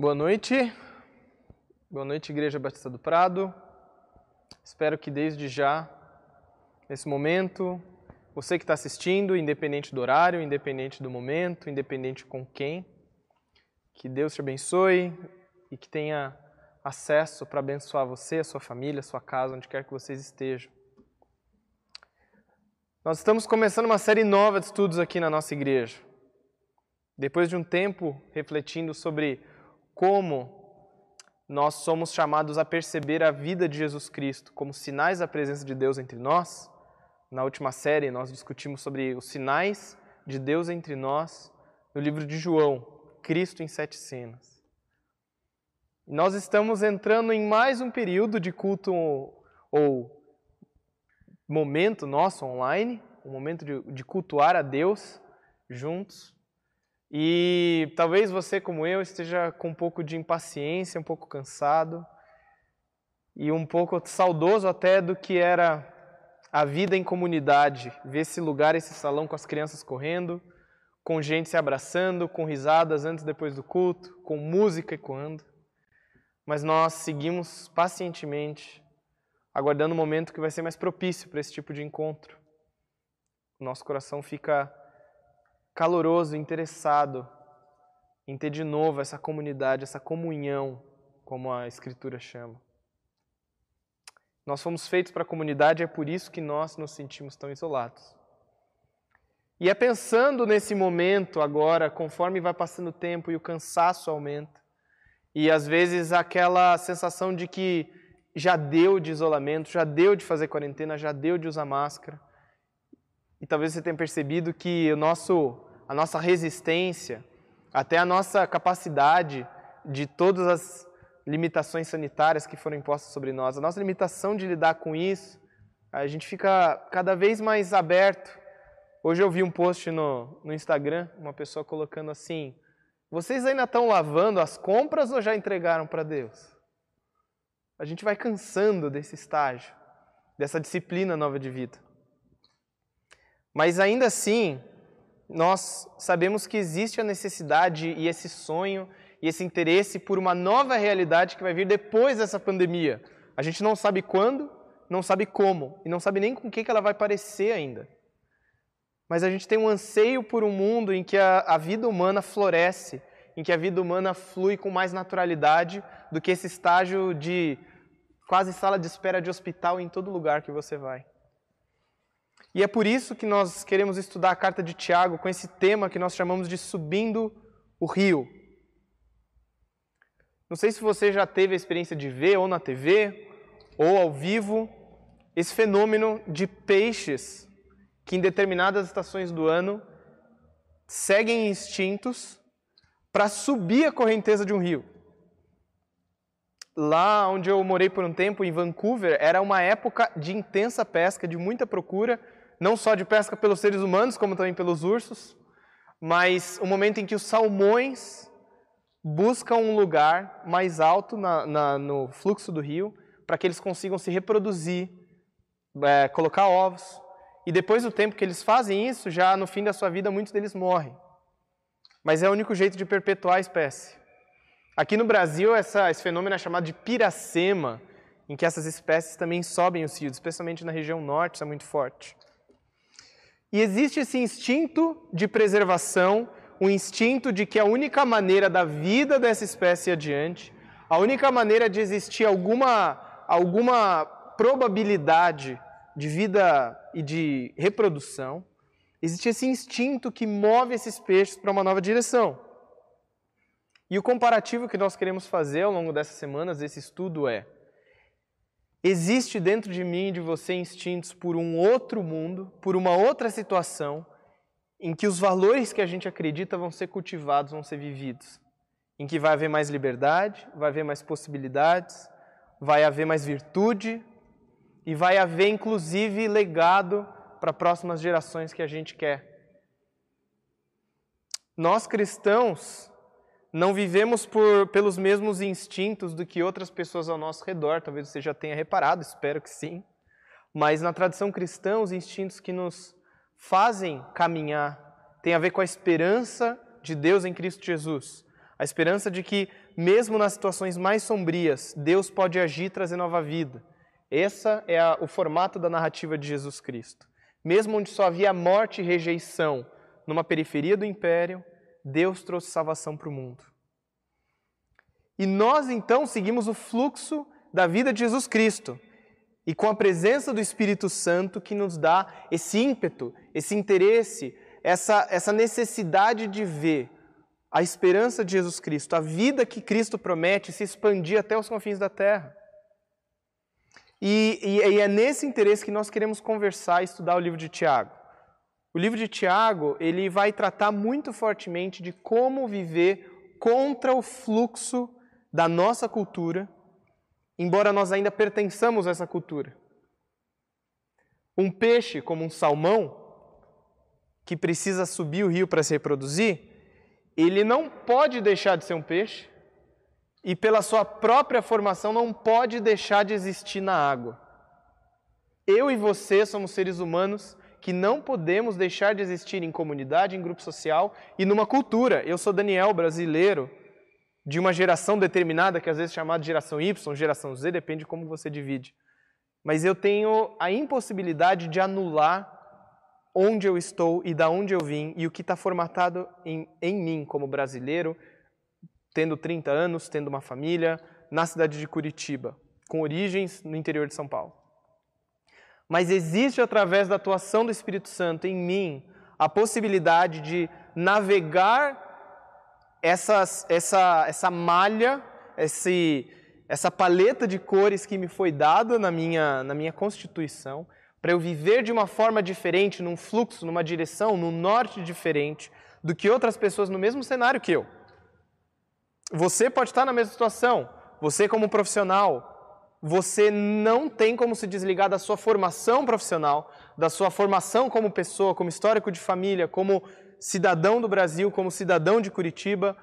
Boa noite. Boa noite, Igreja Batista do Prado. Espero que desde já, nesse momento, você que está assistindo, independente do horário, independente do momento, independente com quem, que Deus te abençoe e que tenha acesso para abençoar você, a sua família, a sua casa, onde quer que vocês estejam. Nós estamos começando uma série nova de estudos aqui na nossa igreja. Depois de um tempo refletindo sobre como nós somos chamados a perceber a vida de Jesus Cristo como sinais da presença de Deus entre nós, na última série nós discutimos sobre os sinais de Deus entre nós no livro de João, Cristo em sete cenas. Nós estamos entrando em mais um período de culto ou momento nosso online, um momento de, de cultuar a Deus juntos. E talvez você, como eu, esteja com um pouco de impaciência, um pouco cansado e um pouco saudoso até do que era a vida em comunidade, ver esse lugar, esse salão com as crianças correndo, com gente se abraçando, com risadas antes e depois do culto, com música ecoando. Mas nós seguimos pacientemente, aguardando o momento que vai ser mais propício para esse tipo de encontro. Nosso coração fica caloroso, interessado em ter de novo essa comunidade, essa comunhão, como a Escritura chama. Nós fomos feitos para a comunidade, é por isso que nós nos sentimos tão isolados. E é pensando nesse momento agora, conforme vai passando o tempo e o cansaço aumenta, e às vezes aquela sensação de que já deu de isolamento, já deu de fazer quarentena, já deu de usar máscara. E talvez você tenha percebido que o nosso a nossa resistência, até a nossa capacidade de todas as limitações sanitárias que foram impostas sobre nós, a nossa limitação de lidar com isso, a gente fica cada vez mais aberto. Hoje eu vi um post no, no Instagram, uma pessoa colocando assim: vocês ainda estão lavando as compras ou já entregaram para Deus? A gente vai cansando desse estágio, dessa disciplina nova de vida. Mas ainda assim, nós sabemos que existe a necessidade e esse sonho e esse interesse por uma nova realidade que vai vir depois dessa pandemia. A gente não sabe quando, não sabe como e não sabe nem com o que ela vai parecer ainda. Mas a gente tem um anseio por um mundo em que a, a vida humana floresce, em que a vida humana flui com mais naturalidade do que esse estágio de quase sala de espera de hospital em todo lugar que você vai. E é por isso que nós queremos estudar a carta de Tiago com esse tema que nós chamamos de Subindo o Rio. Não sei se você já teve a experiência de ver, ou na TV, ou ao vivo, esse fenômeno de peixes que em determinadas estações do ano seguem instintos para subir a correnteza de um rio. Lá onde eu morei por um tempo, em Vancouver, era uma época de intensa pesca, de muita procura não só de pesca pelos seres humanos, como também pelos ursos, mas o momento em que os salmões buscam um lugar mais alto na, na, no fluxo do rio para que eles consigam se reproduzir, é, colocar ovos. E depois do tempo que eles fazem isso, já no fim da sua vida, muitos deles morrem. Mas é o único jeito de perpetuar a espécie. Aqui no Brasil, essa, esse fenômeno é chamado de piracema, em que essas espécies também sobem os rios, especialmente na região norte, isso é muito forte. E existe esse instinto de preservação, o instinto de que a única maneira da vida dessa espécie adiante, a única maneira de existir alguma, alguma probabilidade de vida e de reprodução, existe esse instinto que move esses peixes para uma nova direção. E o comparativo que nós queremos fazer ao longo dessas semanas, desse estudo, é: Existe dentro de mim e de você instintos por um outro mundo, por uma outra situação, em que os valores que a gente acredita vão ser cultivados, vão ser vividos. Em que vai haver mais liberdade, vai haver mais possibilidades, vai haver mais virtude e vai haver inclusive legado para próximas gerações que a gente quer. Nós cristãos não vivemos por, pelos mesmos instintos do que outras pessoas ao nosso redor. Talvez você já tenha reparado, espero que sim. Mas na tradição cristã, os instintos que nos fazem caminhar têm a ver com a esperança de Deus em Cristo Jesus. A esperança de que, mesmo nas situações mais sombrias, Deus pode agir e trazer nova vida. Esse é a, o formato da narrativa de Jesus Cristo. Mesmo onde só havia morte e rejeição, numa periferia do império, Deus trouxe salvação para o mundo. E nós então seguimos o fluxo da vida de Jesus Cristo. E com a presença do Espírito Santo que nos dá esse ímpeto, esse interesse, essa, essa necessidade de ver a esperança de Jesus Cristo, a vida que Cristo promete se expandir até os confins da terra. E, e, e, é nesse interesse que nós queremos conversar e estudar o livro de Tiago. O livro de Tiago ele vai tratar muito fortemente de como viver contra o fluxo da nossa cultura, embora nós ainda pertençamos a essa cultura. Um peixe como um salmão, que precisa subir o rio para se reproduzir, ele não pode deixar de ser um peixe e, pela sua própria formação, não pode deixar de existir na água. Eu e você somos seres humanos que não podemos deixar de existir em comunidade, em grupo social e numa cultura. Eu sou Daniel, brasileiro, de uma geração determinada, que às vezes é chamada geração Y, geração Z, depende de como você divide. Mas eu tenho a impossibilidade de anular onde eu estou e da onde eu vim e o que está formatado em, em mim como brasileiro, tendo 30 anos, tendo uma família, na cidade de Curitiba, com origens no interior de São Paulo. Mas existe, através da atuação do Espírito Santo em mim, a possibilidade de navegar essas, essa, essa malha, esse, essa paleta de cores que me foi dada na minha, na minha constituição, para eu viver de uma forma diferente, num fluxo, numa direção, num norte diferente do que outras pessoas no mesmo cenário que eu. Você pode estar na mesma situação, você como profissional, você não tem como se desligar da sua formação profissional, da sua formação como pessoa, como histórico de família, como cidadão do Brasil, como cidadão de Curitiba,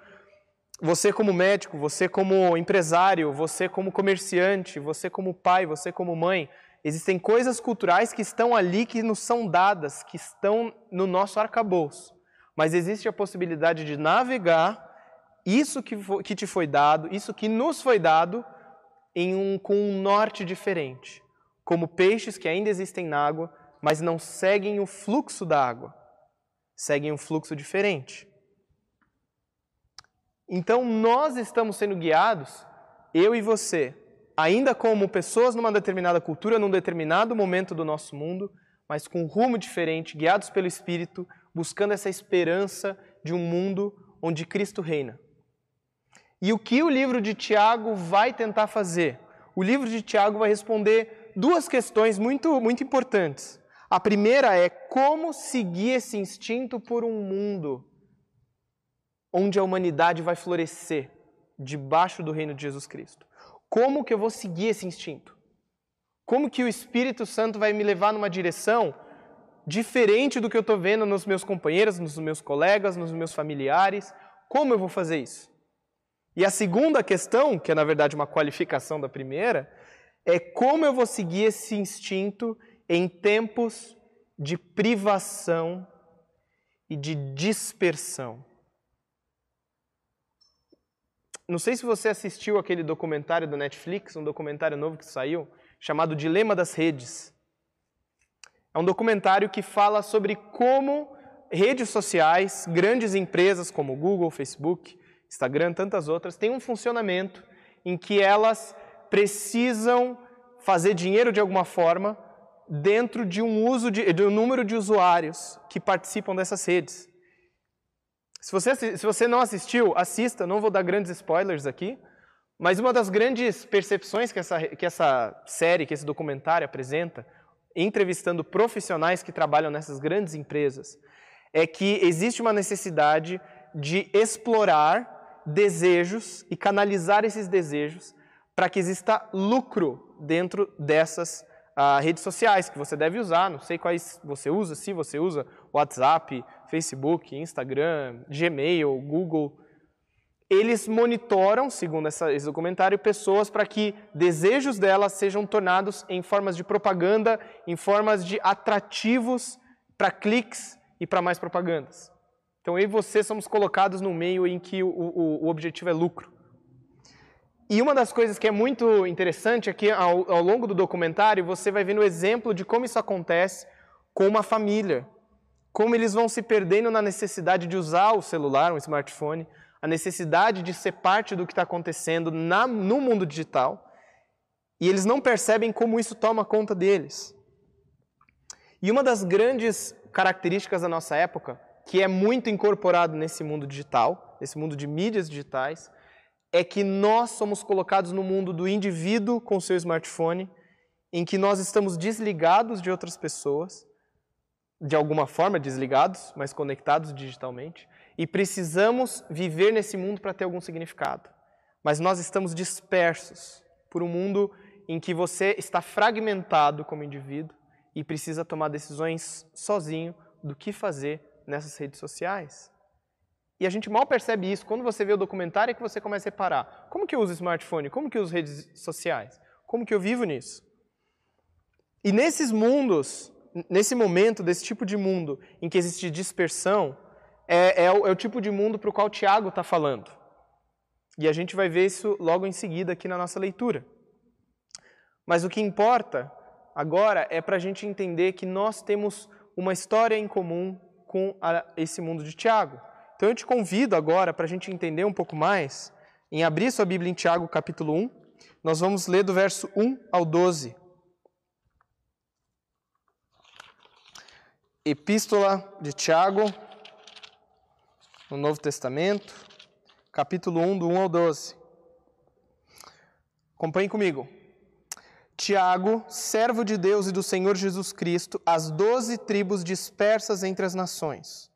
você como médico, você como empresário, você como comerciante, você como pai, você como mãe, Existem coisas culturais que estão ali, que nos são dadas, que estão no nosso arcabouço. Mas existe a possibilidade de navegar isso que, que te foi dado, isso que nos foi dado, em um, com um norte diferente. Como peixes que ainda existem na água, mas não seguem o fluxo da água. Seguem um fluxo diferente. Então nós estamos sendo guiados, eu e você, ainda como pessoas numa determinada cultura, num determinado momento do nosso mundo, mas com um rumo diferente, guiados pelo Espírito, buscando essa esperança de um mundo onde Cristo reina. E o que o livro de Tiago vai tentar fazer? O livro de Tiago vai responder duas questões muito, muito importantes. A primeira é como seguir esse instinto por um mundo onde a humanidade vai florescer debaixo do reino de Jesus Cristo. Como que eu vou seguir esse instinto? Como que o Espírito Santo vai me levar numa direção diferente do que eu estou vendo nos meus companheiros, nos meus colegas, nos meus familiares? Como eu vou fazer isso? E a segunda questão, que é na verdade uma qualificação da primeira, é como eu vou seguir esse instinto em tempos de privação e de dispersão. Não sei se você assistiu aquele documentário do Netflix, um documentário novo que saiu, chamado Dilema das Redes. É um documentário que fala sobre como redes sociais, grandes empresas como Google, Facebook, Instagram, tantas outras, têm um funcionamento em que elas precisam fazer dinheiro de alguma forma dentro de um uso de, de um número de usuários que participam dessas redes. Se você, se você não assistiu, assista, não vou dar grandes spoilers aqui, mas uma das grandes percepções que essa, que essa série, que esse documentário apresenta, entrevistando profissionais que trabalham nessas grandes empresas, é que existe uma necessidade de explorar desejos e canalizar esses desejos para que exista lucro dentro dessas uh, redes sociais que você deve usar. Não sei quais você usa, se você usa WhatsApp, Facebook, Instagram, Gmail, Google. Eles monitoram, segundo essa, esse documentário, pessoas para que desejos delas sejam tornados em formas de propaganda, em formas de atrativos para cliques e para mais propagandas. Então eu e você somos colocados no meio em que o, o, o objetivo é lucro. E uma das coisas que é muito interessante é que ao, ao longo do documentário você vai vendo o exemplo de como isso acontece com uma família. Como eles vão se perdendo na necessidade de usar o celular, um smartphone, a necessidade de ser parte do que está acontecendo na, no mundo digital. E eles não percebem como isso toma conta deles. E uma das grandes características da nossa época, que é muito incorporado nesse mundo digital, nesse mundo de mídias digitais, é que nós somos colocados no mundo do indivíduo com seu smartphone, em que nós estamos desligados de outras pessoas, de alguma forma desligados, mas conectados digitalmente, e precisamos viver nesse mundo para ter algum significado. Mas nós estamos dispersos por um mundo em que você está fragmentado como indivíduo e precisa tomar decisões sozinho do que fazer nessas redes sociais. E a gente mal percebe isso. Quando você vê o documentário é que você começa a reparar. Como que eu uso smartphone? Como que eu uso redes sociais? Como que eu vivo nisso? E nesses mundos, nesse momento, desse tipo de mundo em que existe dispersão, é, é, o, é o tipo de mundo para o qual Tiago está falando. E a gente vai ver isso logo em seguida aqui na nossa leitura. Mas o que importa agora é para a gente entender que nós temos uma história em comum com a, esse mundo de Tiago. Então eu te convido agora, para a gente entender um pouco mais, em abrir sua Bíblia em Tiago, capítulo 1. Nós vamos ler do verso 1 ao 12. Epístola de Tiago, no Novo Testamento, capítulo 1, do 1 ao 12. Acompanhe comigo. Tiago, servo de Deus e do Senhor Jesus Cristo, as doze tribos dispersas entre as nações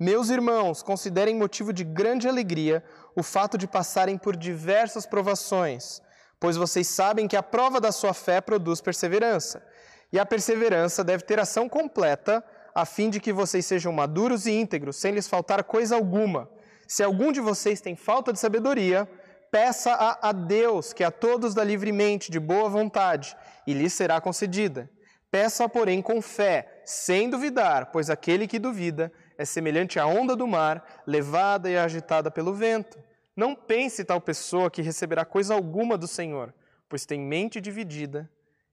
meus irmãos, considerem motivo de grande alegria o fato de passarem por diversas provações, pois vocês sabem que a prova da sua fé produz perseverança. E a perseverança deve ter ação completa, a fim de que vocês sejam maduros e íntegros, sem lhes faltar coisa alguma. Se algum de vocês tem falta de sabedoria, peça a, a Deus, que a todos dá livremente, de boa vontade, e lhes será concedida. Peça, porém, com fé, sem duvidar, pois aquele que duvida é semelhante à onda do mar, levada e agitada pelo vento. Não pense tal pessoa que receberá coisa alguma do Senhor, pois tem mente dividida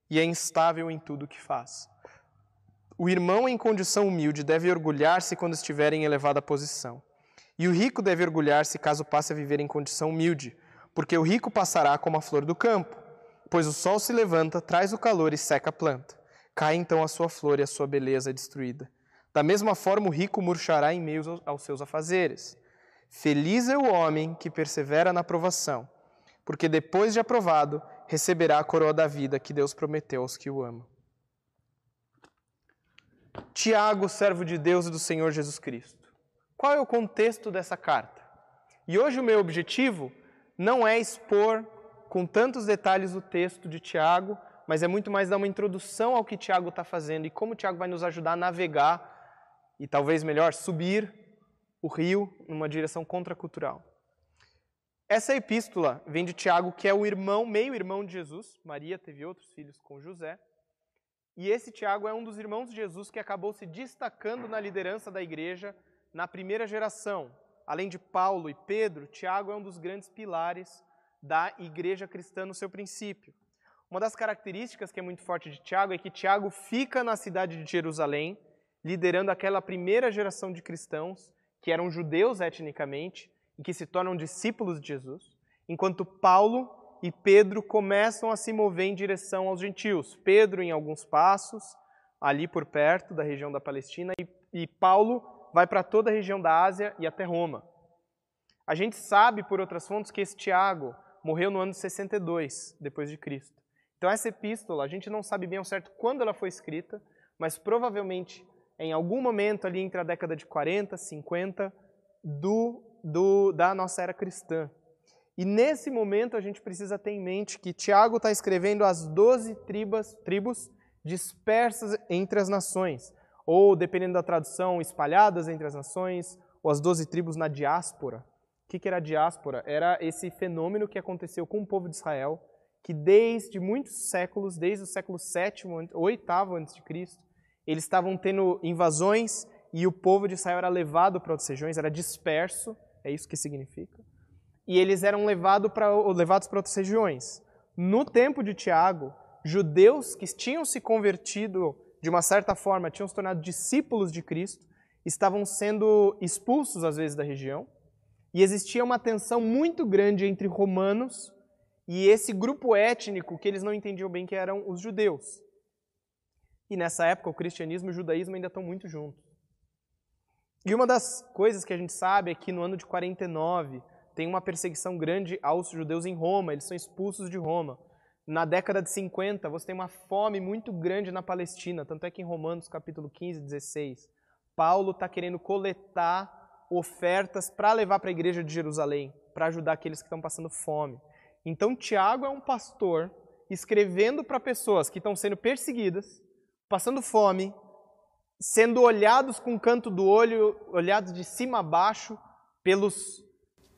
e é instável em tudo o que faz. O irmão em condição humilde deve orgulhar-se quando estiver em elevada posição. E o rico deve orgulhar-se caso passe a viver em condição humilde, porque o rico passará como a flor do campo. Pois o sol se levanta, traz o calor e seca a planta. Cai então a sua flor e a sua beleza é destruída. Da mesma forma, o rico murchará em meio aos seus afazeres. Feliz é o homem que persevera na provação, porque depois de aprovado, receberá a coroa da vida que Deus prometeu aos que o amam. Tiago, servo de Deus e do Senhor Jesus Cristo. Qual é o contexto dessa carta? E hoje o meu objetivo não é expor com tantos detalhes o texto de Tiago, mas é muito mais dar uma introdução ao que Tiago está fazendo e como Tiago vai nos ajudar a navegar e talvez melhor, subir o rio numa direção contracultural. Essa epístola vem de Tiago, que é o irmão, meio-irmão de Jesus. Maria teve outros filhos com José. E esse Tiago é um dos irmãos de Jesus que acabou se destacando na liderança da igreja na primeira geração. Além de Paulo e Pedro, Tiago é um dos grandes pilares da igreja cristã no seu princípio. Uma das características que é muito forte de Tiago é que Tiago fica na cidade de Jerusalém, liderando aquela primeira geração de cristãos que eram judeus etnicamente e que se tornam discípulos de Jesus, enquanto Paulo e Pedro começam a se mover em direção aos gentios. Pedro em alguns passos, ali por perto da região da Palestina, e, e Paulo vai para toda a região da Ásia e até Roma. A gente sabe por outras fontes que esse Tiago morreu no ano 62 depois de Cristo. Então essa epístola, a gente não sabe bem ao certo quando ela foi escrita, mas provavelmente em algum momento ali entre a década de 40, 50 do, do, da nossa era cristã. E nesse momento a gente precisa ter em mente que Tiago está escrevendo as 12 tribos, tribos dispersas entre as nações, ou, dependendo da tradução, espalhadas entre as nações, ou as 12 tribos na diáspora. O que, que era a diáspora? Era esse fenômeno que aconteceu com o povo de Israel, que desde muitos séculos, desde o século VII, 8 a.C., eles estavam tendo invasões e o povo de Israel era levado para outras regiões, era disperso, é isso que significa. E eles eram levado pra, levados para outras regiões. No tempo de Tiago, judeus que tinham se convertido de uma certa forma, tinham se tornado discípulos de Cristo, estavam sendo expulsos às vezes da região, e existia uma tensão muito grande entre romanos e esse grupo étnico que eles não entendiam bem que eram os judeus. E nessa época o cristianismo e o judaísmo ainda estão muito juntos. E uma das coisas que a gente sabe é que no ano de 49 tem uma perseguição grande aos judeus em Roma, eles são expulsos de Roma. Na década de 50, você tem uma fome muito grande na Palestina, tanto é que em Romanos capítulo 15, 16, Paulo está querendo coletar ofertas para levar para a igreja de Jerusalém, para ajudar aqueles que estão passando fome. Então, Tiago é um pastor escrevendo para pessoas que estão sendo perseguidas, passando fome, sendo olhados com o canto do olho, olhados de cima a baixo pelos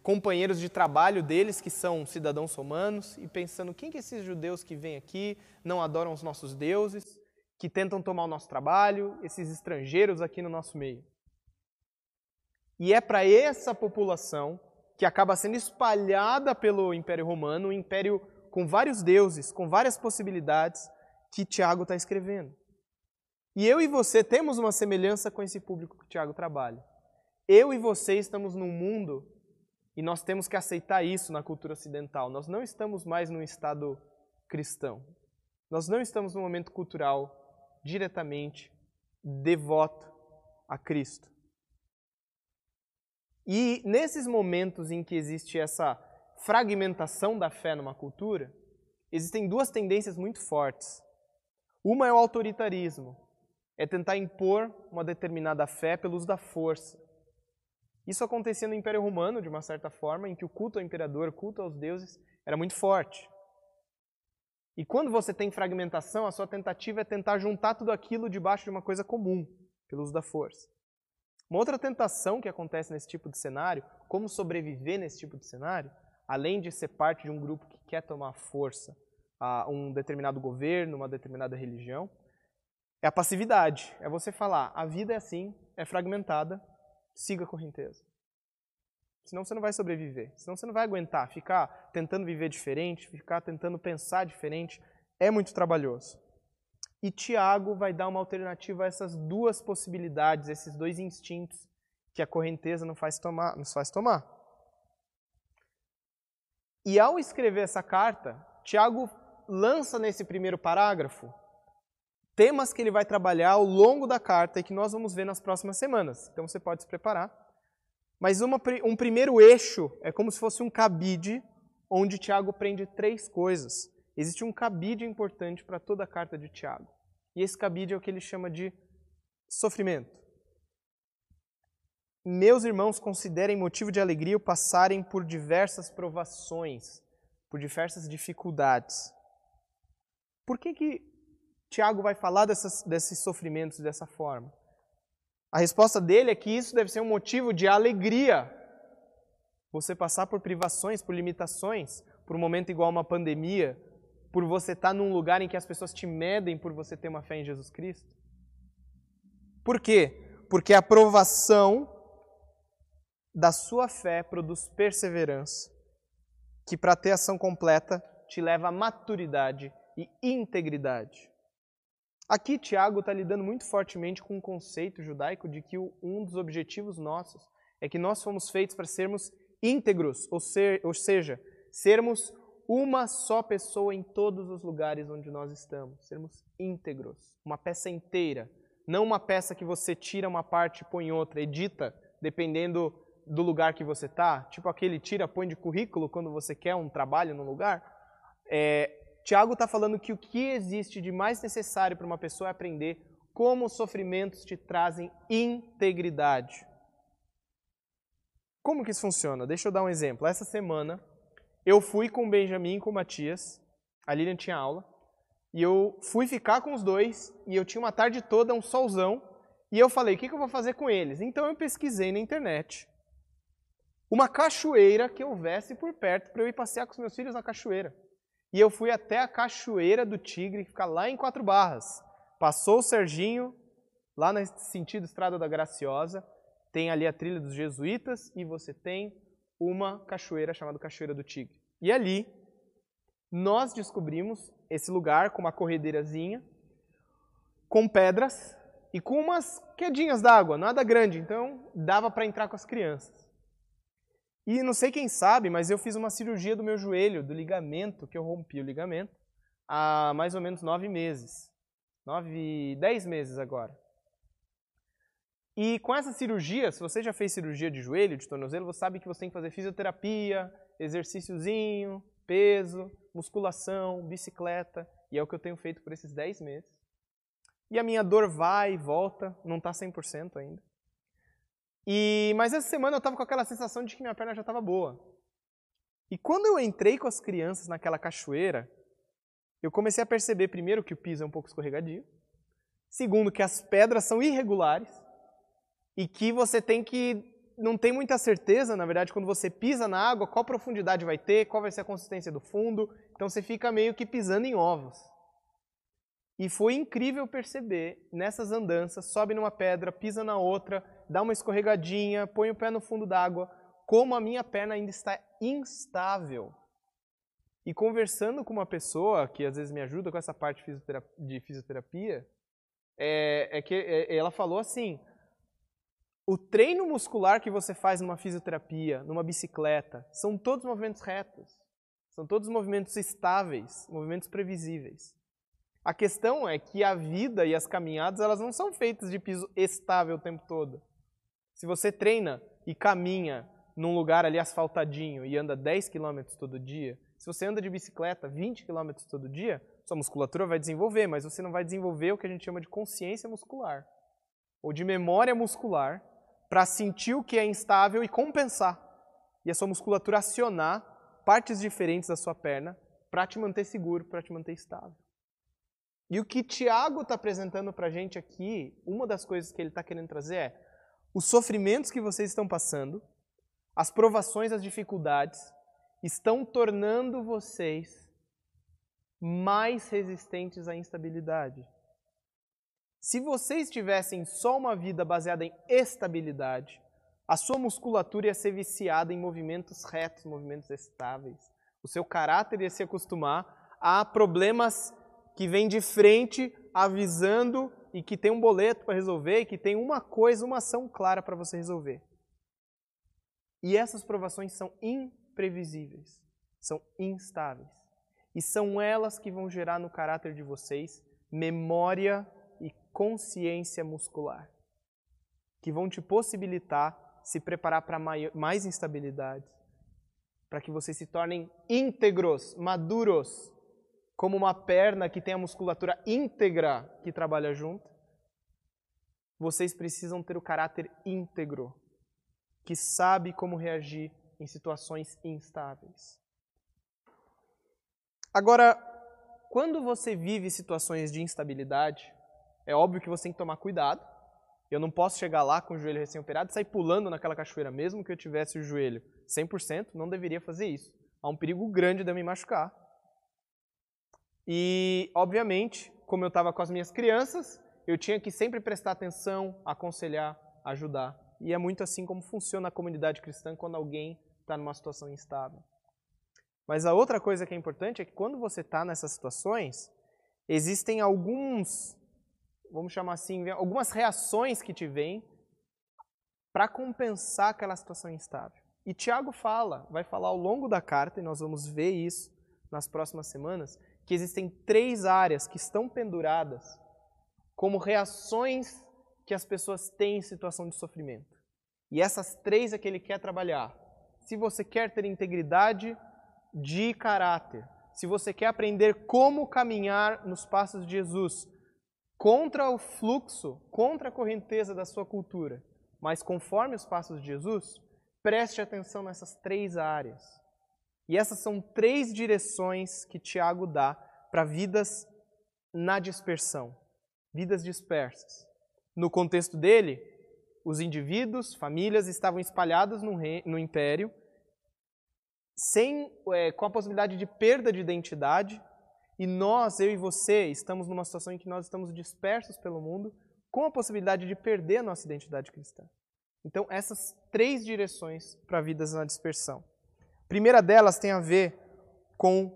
companheiros de trabalho deles, que são cidadãos romanos, e pensando: quem que é esses judeus que vêm aqui, não adoram os nossos deuses, que tentam tomar o nosso trabalho, esses estrangeiros aqui no nosso meio? E é para essa população que acaba sendo espalhada pelo Império Romano, um império com vários deuses, com várias possibilidades, que Tiago está escrevendo. E eu e você temos uma semelhança com esse público que Tiago trabalha. Eu e você estamos num mundo e nós temos que aceitar isso na cultura ocidental. Nós não estamos mais num estado cristão. Nós não estamos num momento cultural diretamente devoto a Cristo. E nesses momentos em que existe essa fragmentação da fé numa cultura, existem duas tendências muito fortes. Uma é o autoritarismo, é tentar impor uma determinada fé pelo uso da força. Isso acontecia no Império Romano, de uma certa forma, em que o culto ao imperador, culto aos deuses, era muito forte. E quando você tem fragmentação, a sua tentativa é tentar juntar tudo aquilo debaixo de uma coisa comum, pelo uso da força. Uma outra tentação que acontece nesse tipo de cenário, como sobreviver nesse tipo de cenário, além de ser parte de um grupo que quer tomar força a um determinado governo, uma determinada religião, é a passividade. É você falar, a vida é assim, é fragmentada, siga a correnteza. Senão você não vai sobreviver. Senão você não vai aguentar ficar tentando viver diferente, ficar tentando pensar diferente. É muito trabalhoso. E Tiago vai dar uma alternativa a essas duas possibilidades, esses dois instintos que a correnteza não faz tomar, nos faz tomar. E ao escrever essa carta, Tiago lança nesse primeiro parágrafo temas que ele vai trabalhar ao longo da carta e que nós vamos ver nas próximas semanas. Então você pode se preparar. Mas uma, um primeiro eixo é como se fosse um cabide onde Tiago prende três coisas. Existe um cabide importante para toda a carta de Tiago. E esse cabide é o que ele chama de sofrimento. Meus irmãos, considerem motivo de alegria o passarem por diversas provações, por diversas dificuldades. Por que, que Tiago vai falar dessas, desses sofrimentos dessa forma? A resposta dele é que isso deve ser um motivo de alegria. Você passar por privações, por limitações, por um momento igual uma pandemia, por você estar num lugar em que as pessoas te medem por você ter uma fé em Jesus Cristo. Por quê? Porque a aprovação da sua fé produz perseverança, que para ter ação completa te leva à maturidade e integridade. Aqui, Tiago está lidando muito fortemente com o conceito judaico de que um dos objetivos nossos é que nós fomos feitos para sermos íntegros, ou, ser, ou seja, sermos uma só pessoa em todos os lugares onde nós estamos, sermos íntegros, uma peça inteira, não uma peça que você tira uma parte e põe outra, edita, dependendo do lugar que você está, tipo aquele tira, põe de currículo quando você quer um trabalho no lugar. É, Tiago está falando que o que existe de mais necessário para uma pessoa é aprender como os sofrimentos te trazem integridade. Como que isso funciona? Deixa eu dar um exemplo. Essa semana eu fui com o Benjamin e com o Matias, a Lilian tinha aula, e eu fui ficar com os dois, e eu tinha uma tarde toda, um solzão, e eu falei, o que, que eu vou fazer com eles? Então eu pesquisei na internet uma cachoeira que houvesse por perto para eu ir passear com os meus filhos na cachoeira. E eu fui até a Cachoeira do Tigre, que fica lá em Quatro Barras. Passou o Serginho, lá no sentido Estrada da Graciosa, tem ali a trilha dos jesuítas e você tem uma cachoeira chamada Cachoeira do Tigre. E ali nós descobrimos esse lugar com uma corredeirazinha, com pedras e com umas quedinhas d'água, nada grande, então dava para entrar com as crianças. E não sei quem sabe, mas eu fiz uma cirurgia do meu joelho, do ligamento, que eu rompi o ligamento, há mais ou menos nove meses. Nove, dez meses agora. E com essa cirurgia, se você já fez cirurgia de joelho, de tornozelo, você sabe que você tem que fazer fisioterapia, exercíciozinho, peso, musculação, bicicleta, e é o que eu tenho feito por esses 10 meses. E a minha dor vai e volta, não está 100% ainda. E, mas essa semana eu estava com aquela sensação de que minha perna já estava boa. E quando eu entrei com as crianças naquela cachoeira, eu comecei a perceber, primeiro, que o piso é um pouco escorregadio. Segundo, que as pedras são irregulares. E que você tem que. Não tem muita certeza, na verdade, quando você pisa na água, qual profundidade vai ter, qual vai ser a consistência do fundo. Então você fica meio que pisando em ovos. E foi incrível perceber nessas andanças, sobe numa pedra, pisa na outra, dá uma escorregadinha, põe o pé no fundo d'água, como a minha perna ainda está instável. E conversando com uma pessoa que às vezes me ajuda com essa parte de fisioterapia, é, é que é, ela falou assim: o treino muscular que você faz numa fisioterapia, numa bicicleta, são todos movimentos retos, são todos movimentos estáveis, movimentos previsíveis. A questão é que a vida e as caminhadas, elas não são feitas de piso estável o tempo todo. Se você treina e caminha num lugar ali asfaltadinho e anda 10 km todo dia, se você anda de bicicleta 20 km todo dia, sua musculatura vai desenvolver, mas você não vai desenvolver o que a gente chama de consciência muscular ou de memória muscular para sentir o que é instável e compensar. E a sua musculatura acionar partes diferentes da sua perna para te manter seguro, para te manter estável. E o que Tiago está apresentando para a gente aqui, uma das coisas que ele está querendo trazer é os sofrimentos que vocês estão passando, as provações, as dificuldades, estão tornando vocês mais resistentes à instabilidade. Se vocês tivessem só uma vida baseada em estabilidade, a sua musculatura ia ser viciada em movimentos retos, movimentos estáveis. O seu caráter ia se acostumar a problemas que vem de frente avisando e que tem um boleto para resolver e que tem uma coisa, uma ação clara para você resolver. E essas provações são imprevisíveis, são instáveis. E são elas que vão gerar no caráter de vocês memória e consciência muscular, que vão te possibilitar se preparar para mais instabilidades, para que vocês se tornem íntegros, maduros como uma perna que tem a musculatura íntegra que trabalha junto, vocês precisam ter o caráter íntegro, que sabe como reagir em situações instáveis. Agora, quando você vive situações de instabilidade, é óbvio que você tem que tomar cuidado. Eu não posso chegar lá com o joelho recém-operado e sair pulando naquela cachoeira, mesmo que eu tivesse o joelho 100%, não deveria fazer isso. Há um perigo grande de eu me machucar. E, obviamente, como eu estava com as minhas crianças, eu tinha que sempre prestar atenção, aconselhar, ajudar. E é muito assim como funciona a comunidade cristã quando alguém está numa situação instável. Mas a outra coisa que é importante é que quando você está nessas situações, existem alguns, vamos chamar assim, algumas reações que te vêm para compensar aquela situação instável. E Tiago fala, vai falar ao longo da carta, e nós vamos ver isso nas próximas semanas, que existem três áreas que estão penduradas como reações que as pessoas têm em situação de sofrimento. E essas três é que ele quer trabalhar. Se você quer ter integridade de caráter, se você quer aprender como caminhar nos passos de Jesus, contra o fluxo, contra a correnteza da sua cultura, mas conforme os passos de Jesus, preste atenção nessas três áreas. E essas são três direções que Tiago dá para vidas na dispersão, vidas dispersas. No contexto dele, os indivíduos, famílias estavam espalhados no, rei, no império, sem, é, com a possibilidade de perda de identidade, e nós, eu e você, estamos numa situação em que nós estamos dispersos pelo mundo, com a possibilidade de perder a nossa identidade cristã. Então, essas três direções para vidas na dispersão. Primeira delas tem a ver com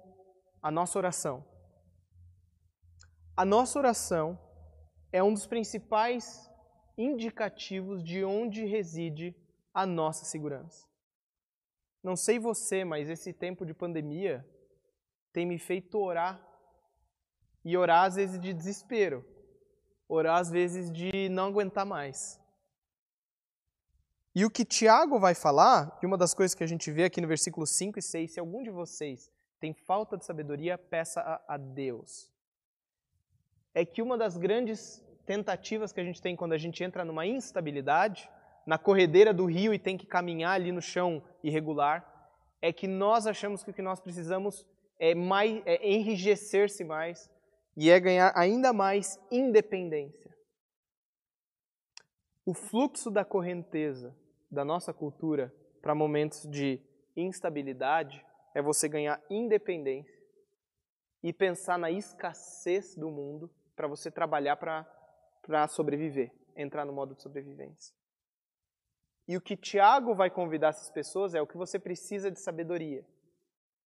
a nossa oração. A nossa oração é um dos principais indicativos de onde reside a nossa segurança. Não sei você, mas esse tempo de pandemia tem me feito orar. E orar às vezes de desespero. Orar às vezes de não aguentar mais. E o que Tiago vai falar, e uma das coisas que a gente vê aqui no versículo 5 e 6, se algum de vocês tem falta de sabedoria, peça a, a Deus. É que uma das grandes tentativas que a gente tem quando a gente entra numa instabilidade, na corredeira do rio e tem que caminhar ali no chão irregular, é que nós achamos que o que nós precisamos é, mais, é enrijecer-se mais e é ganhar ainda mais independência. O fluxo da correnteza da nossa cultura para momentos de instabilidade é você ganhar independência e pensar na escassez do mundo para você trabalhar para sobreviver, entrar no modo de sobrevivência. E o que Tiago vai convidar essas pessoas é o que você precisa de sabedoria.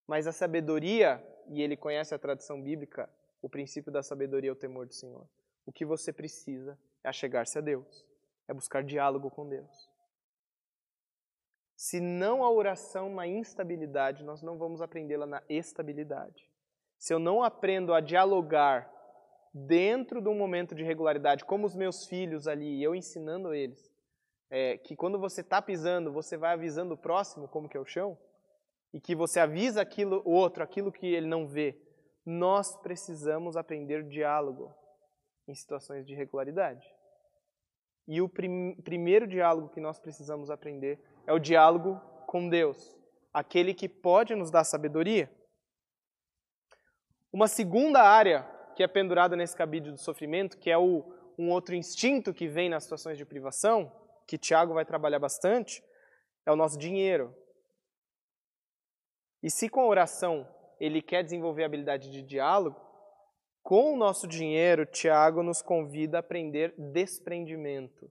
Mas a sabedoria, e ele conhece a tradição bíblica, o princípio da sabedoria é o temor do Senhor. O que você precisa é chegar-se a Deus, é buscar diálogo com Deus. Se não a oração na instabilidade, nós não vamos aprendê-la na estabilidade. Se eu não aprendo a dialogar dentro de um momento de regularidade, como os meus filhos ali, eu ensinando eles, é, que quando você está pisando, você vai avisando o próximo como que é o chão, e que você avisa aquilo, o outro aquilo que ele não vê, nós precisamos aprender diálogo em situações de irregularidade. E o prim primeiro diálogo que nós precisamos aprender é o diálogo com Deus, aquele que pode nos dar sabedoria. Uma segunda área que é pendurada nesse cabide do sofrimento, que é o, um outro instinto que vem nas situações de privação, que Tiago vai trabalhar bastante, é o nosso dinheiro. E se com a oração ele quer desenvolver a habilidade de diálogo, com o nosso dinheiro, Tiago nos convida a aprender desprendimento.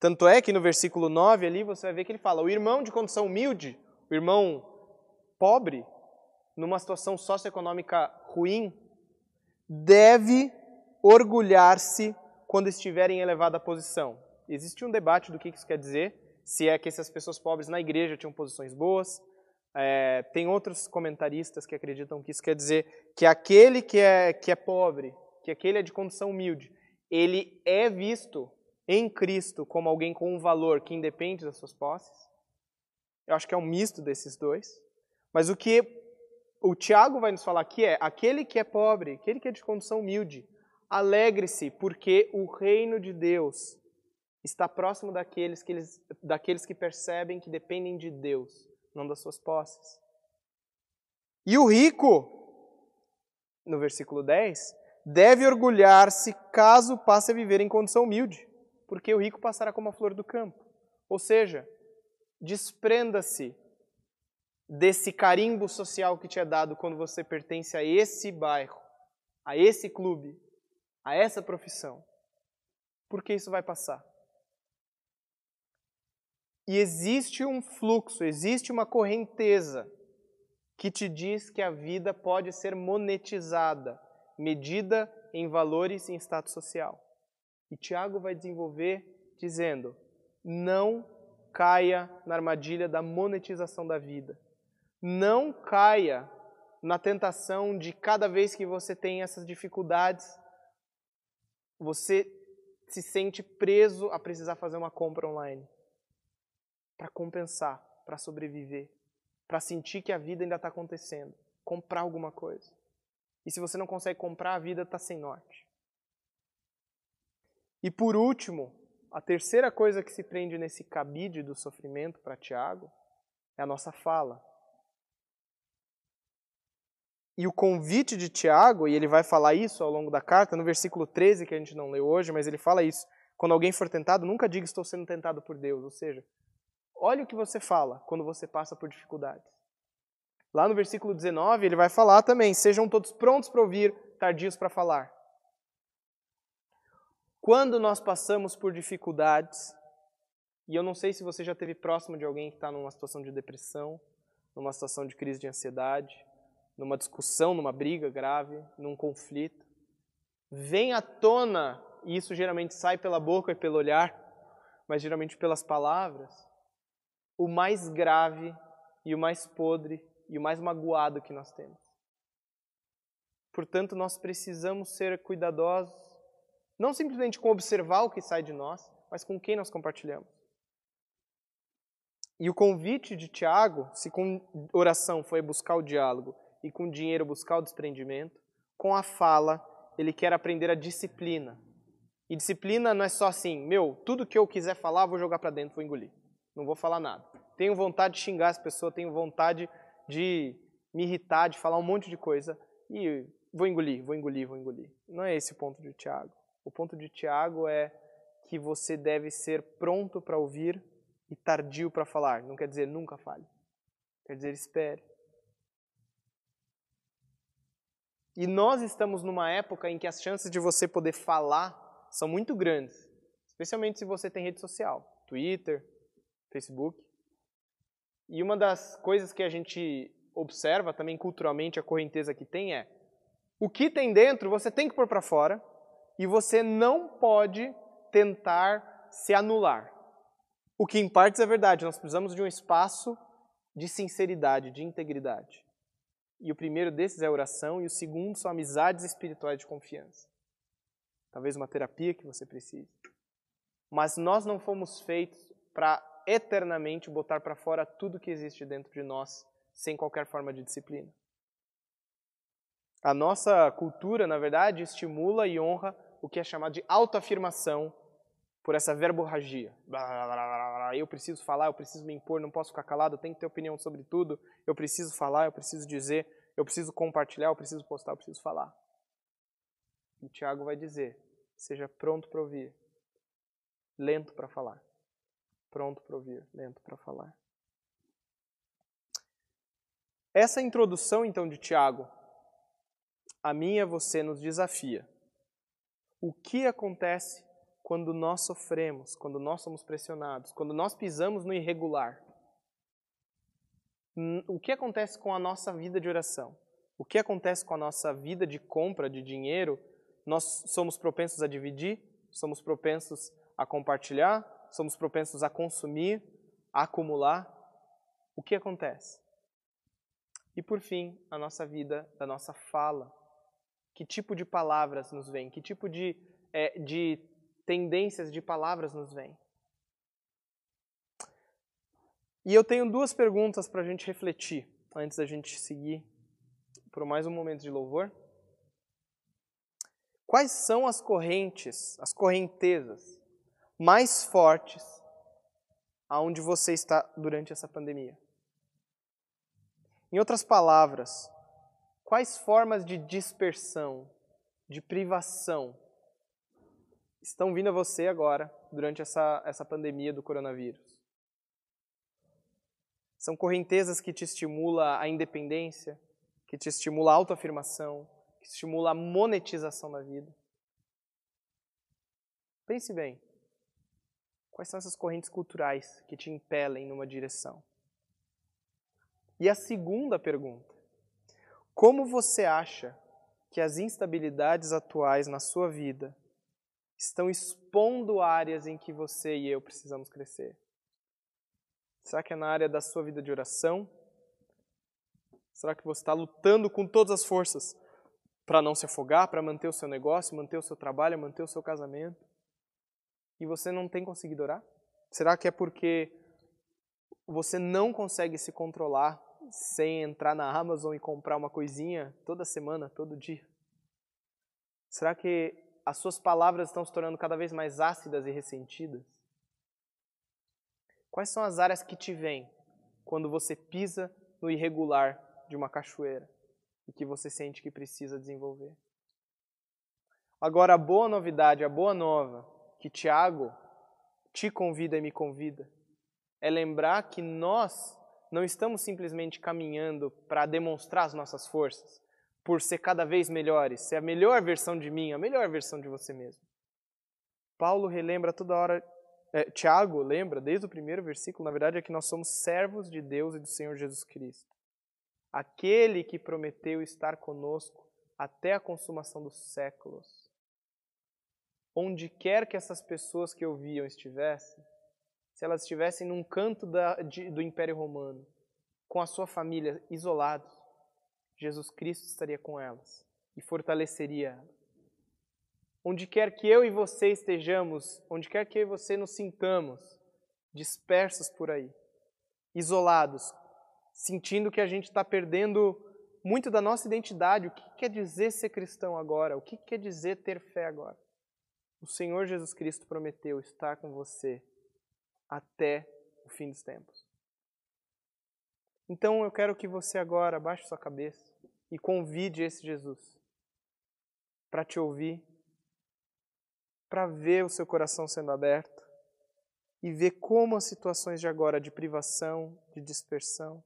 Tanto é que no versículo 9 ali você vai ver que ele fala: o irmão de condição humilde, o irmão pobre, numa situação socioeconômica ruim, deve orgulhar-se quando estiver em elevada posição. Existe um debate do que isso quer dizer, se é que essas pessoas pobres na igreja tinham posições boas. É, tem outros comentaristas que acreditam que isso quer dizer que aquele que é, que é pobre, que aquele é de condição humilde, ele é visto em Cristo como alguém com um valor que independe das suas posses. Eu acho que é um misto desses dois. Mas o que o Tiago vai nos falar aqui é: aquele que é pobre, aquele que é de condição humilde, alegre-se, porque o reino de Deus está próximo daqueles que, eles, daqueles que percebem que dependem de Deus, não das suas posses. E o rico, no versículo 10, deve orgulhar-se caso passe a viver em condição humilde, porque o rico passará como a flor do campo. Ou seja, desprenda-se desse carimbo social que te é dado quando você pertence a esse bairro, a esse clube, a essa profissão. Porque isso vai passar. E existe um fluxo, existe uma correnteza que te diz que a vida pode ser monetizada, medida em valores e em status social. E Tiago vai desenvolver dizendo: não caia na armadilha da monetização da vida. Não caia na tentação de cada vez que você tem essas dificuldades, você se sente preso a precisar fazer uma compra online para compensar, para sobreviver, para sentir que a vida ainda está acontecendo, comprar alguma coisa. E se você não consegue comprar, a vida está sem norte. E por último, a terceira coisa que se prende nesse cabide do sofrimento para Tiago é a nossa fala. E o convite de Tiago, e ele vai falar isso ao longo da carta, no versículo 13, que a gente não leu hoje, mas ele fala isso. Quando alguém for tentado, nunca diga estou sendo tentado por Deus. Ou seja, Olha o que você fala quando você passa por dificuldades. Lá no versículo 19, ele vai falar também: sejam todos prontos para ouvir, tardios para falar. Quando nós passamos por dificuldades, e eu não sei se você já esteve próximo de alguém que está numa situação de depressão, numa situação de crise de ansiedade, numa discussão, numa briga grave, num conflito. Vem à tona, e isso geralmente sai pela boca e pelo olhar, mas geralmente pelas palavras, o mais grave e o mais podre e o mais magoado que nós temos. Portanto, nós precisamos ser cuidadosos, não simplesmente com observar o que sai de nós, mas com quem nós compartilhamos. E o convite de Tiago, se com oração foi buscar o diálogo e com dinheiro buscar o desprendimento, com a fala ele quer aprender a disciplina. E disciplina não é só assim, meu, tudo que eu quiser falar, vou jogar para dentro, vou engolir. Não vou falar nada. Tenho vontade de xingar as pessoas, tenho vontade de me irritar, de falar um monte de coisa e vou engolir, vou engolir, vou engolir. Não é esse o ponto de Tiago. O ponto de Tiago é que você deve ser pronto para ouvir e tardio para falar. Não quer dizer nunca fale. Quer dizer espere. E nós estamos numa época em que as chances de você poder falar são muito grandes, especialmente se você tem rede social, Twitter, Facebook. E uma das coisas que a gente observa também culturalmente a correnteza que tem é o que tem dentro você tem que pôr para fora e você não pode tentar se anular. O que em partes é verdade, nós precisamos de um espaço de sinceridade, de integridade. E o primeiro desses é a oração, e o segundo são amizades espirituais de confiança. Talvez uma terapia que você precise. Mas nós não fomos feitos para eternamente botar para fora tudo que existe dentro de nós, sem qualquer forma de disciplina. A nossa cultura, na verdade, estimula e honra o que é chamado de autoafirmação por essa verborragia. Eu preciso falar, eu preciso me impor, não posso ficar calado, eu tenho que ter opinião sobre tudo, eu preciso falar, eu preciso dizer, eu preciso compartilhar, eu preciso postar, eu preciso falar. E Tiago vai dizer: seja pronto para ouvir, lento para falar. Pronto para ouvir, lento para falar. Essa introdução, então, de Tiago, a minha você nos desafia. O que acontece quando nós sofremos, quando nós somos pressionados, quando nós pisamos no irregular. O que acontece com a nossa vida de oração? O que acontece com a nossa vida de compra de dinheiro? Nós somos propensos a dividir, somos propensos a compartilhar, somos propensos a consumir, a acumular. O que acontece? E por fim, a nossa vida, da nossa fala. Que tipo de palavras nos vem? Que tipo de, é, de tendências de palavras nos vêm. E eu tenho duas perguntas para a gente refletir antes da gente seguir por mais um momento de louvor. Quais são as correntes, as correntezas mais fortes aonde você está durante essa pandemia? Em outras palavras, quais formas de dispersão, de privação estão vindo a você agora, durante essa, essa pandemia do coronavírus. São correntezas que te estimulam a independência, que te estimula a autoafirmação, que estimula a monetização da vida. Pense bem. Quais são essas correntes culturais que te impelem numa direção? E a segunda pergunta: como você acha que as instabilidades atuais na sua vida estão expondo áreas em que você e eu precisamos crescer? Será que é na área da sua vida de oração? Será que você está lutando com todas as forças para não se afogar, para manter o seu negócio, manter o seu trabalho, manter o seu casamento? E você não tem conseguido orar? Será que é porque você não consegue se controlar sem entrar na Amazon e comprar uma coisinha toda semana, todo dia? Será que as suas palavras estão se tornando cada vez mais ácidas e ressentidas? Quais são as áreas que te vêm quando você pisa no irregular de uma cachoeira e que você sente que precisa desenvolver? Agora, a boa novidade, a boa nova que Tiago te convida e me convida é lembrar que nós não estamos simplesmente caminhando para demonstrar as nossas forças, por ser cada vez melhores, ser a melhor versão de mim, a melhor versão de você mesmo. Paulo relembra toda hora, é, Tiago lembra, desde o primeiro versículo, na verdade, é que nós somos servos de Deus e do Senhor Jesus Cristo. Aquele que prometeu estar conosco até a consumação dos séculos. Onde quer que essas pessoas que ouviam estivessem, se elas estivessem num canto da, de, do Império Romano, com a sua família isolados, Jesus Cristo estaria com elas e fortaleceria. Onde quer que eu e você estejamos, onde quer que eu e você nos sintamos dispersos por aí, isolados, sentindo que a gente está perdendo muito da nossa identidade. O que quer dizer ser cristão agora? O que quer dizer ter fé agora? O Senhor Jesus Cristo prometeu estar com você até o fim dos tempos. Então eu quero que você agora baixe sua cabeça e convide esse Jesus para te ouvir, para ver o seu coração sendo aberto e ver como as situações de agora de privação, de dispersão,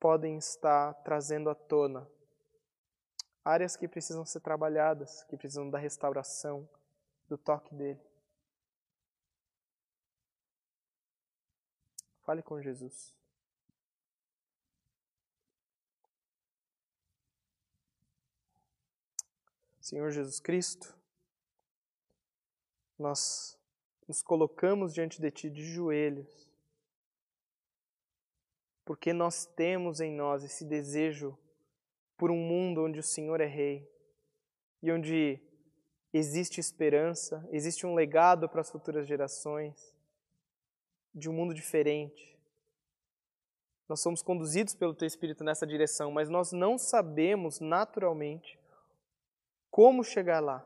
podem estar trazendo à tona áreas que precisam ser trabalhadas, que precisam da restauração, do toque dele. Fale com Jesus. Senhor Jesus Cristo, nós nos colocamos diante de Ti de joelhos, porque nós temos em nós esse desejo por um mundo onde o Senhor é Rei e onde existe esperança, existe um legado para as futuras gerações, de um mundo diferente. Nós somos conduzidos pelo Teu Espírito nessa direção, mas nós não sabemos naturalmente como chegar lá?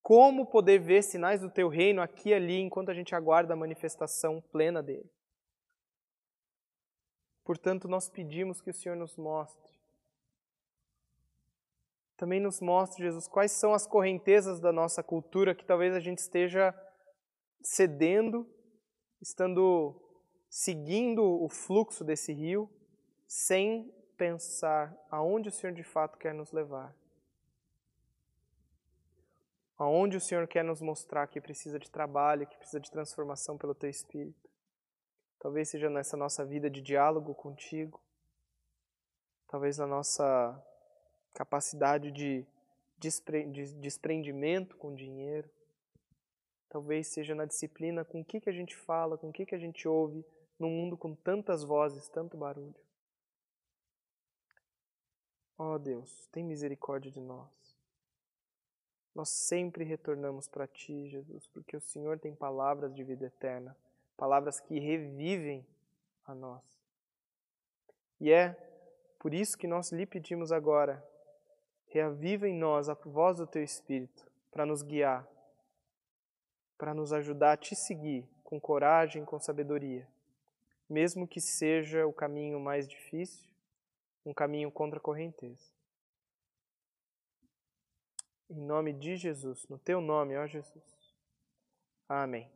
Como poder ver sinais do teu reino aqui e ali enquanto a gente aguarda a manifestação plena dele? Portanto, nós pedimos que o Senhor nos mostre. Também nos mostre, Jesus, quais são as correntezas da nossa cultura que talvez a gente esteja cedendo, estando seguindo o fluxo desse rio, sem pensar aonde o Senhor de fato quer nos levar. Aonde o Senhor quer nos mostrar que precisa de trabalho, que precisa de transformação pelo Teu Espírito. Talvez seja nessa nossa vida de diálogo contigo, talvez na nossa capacidade de desprendimento com dinheiro, talvez seja na disciplina com o que, que a gente fala, com o que, que a gente ouve, num mundo com tantas vozes, tanto barulho. Ó oh Deus, tem misericórdia de nós. Nós sempre retornamos para Ti, Jesus, porque o Senhor tem palavras de vida eterna, palavras que revivem a nós. E é por isso que nós lhe pedimos agora, reaviva em nós a voz do Teu Espírito, para nos guiar, para nos ajudar a Te seguir com coragem, com sabedoria, mesmo que seja o caminho mais difícil, um caminho contra a correnteza. Em nome de Jesus, no teu nome, ó Jesus. Amém.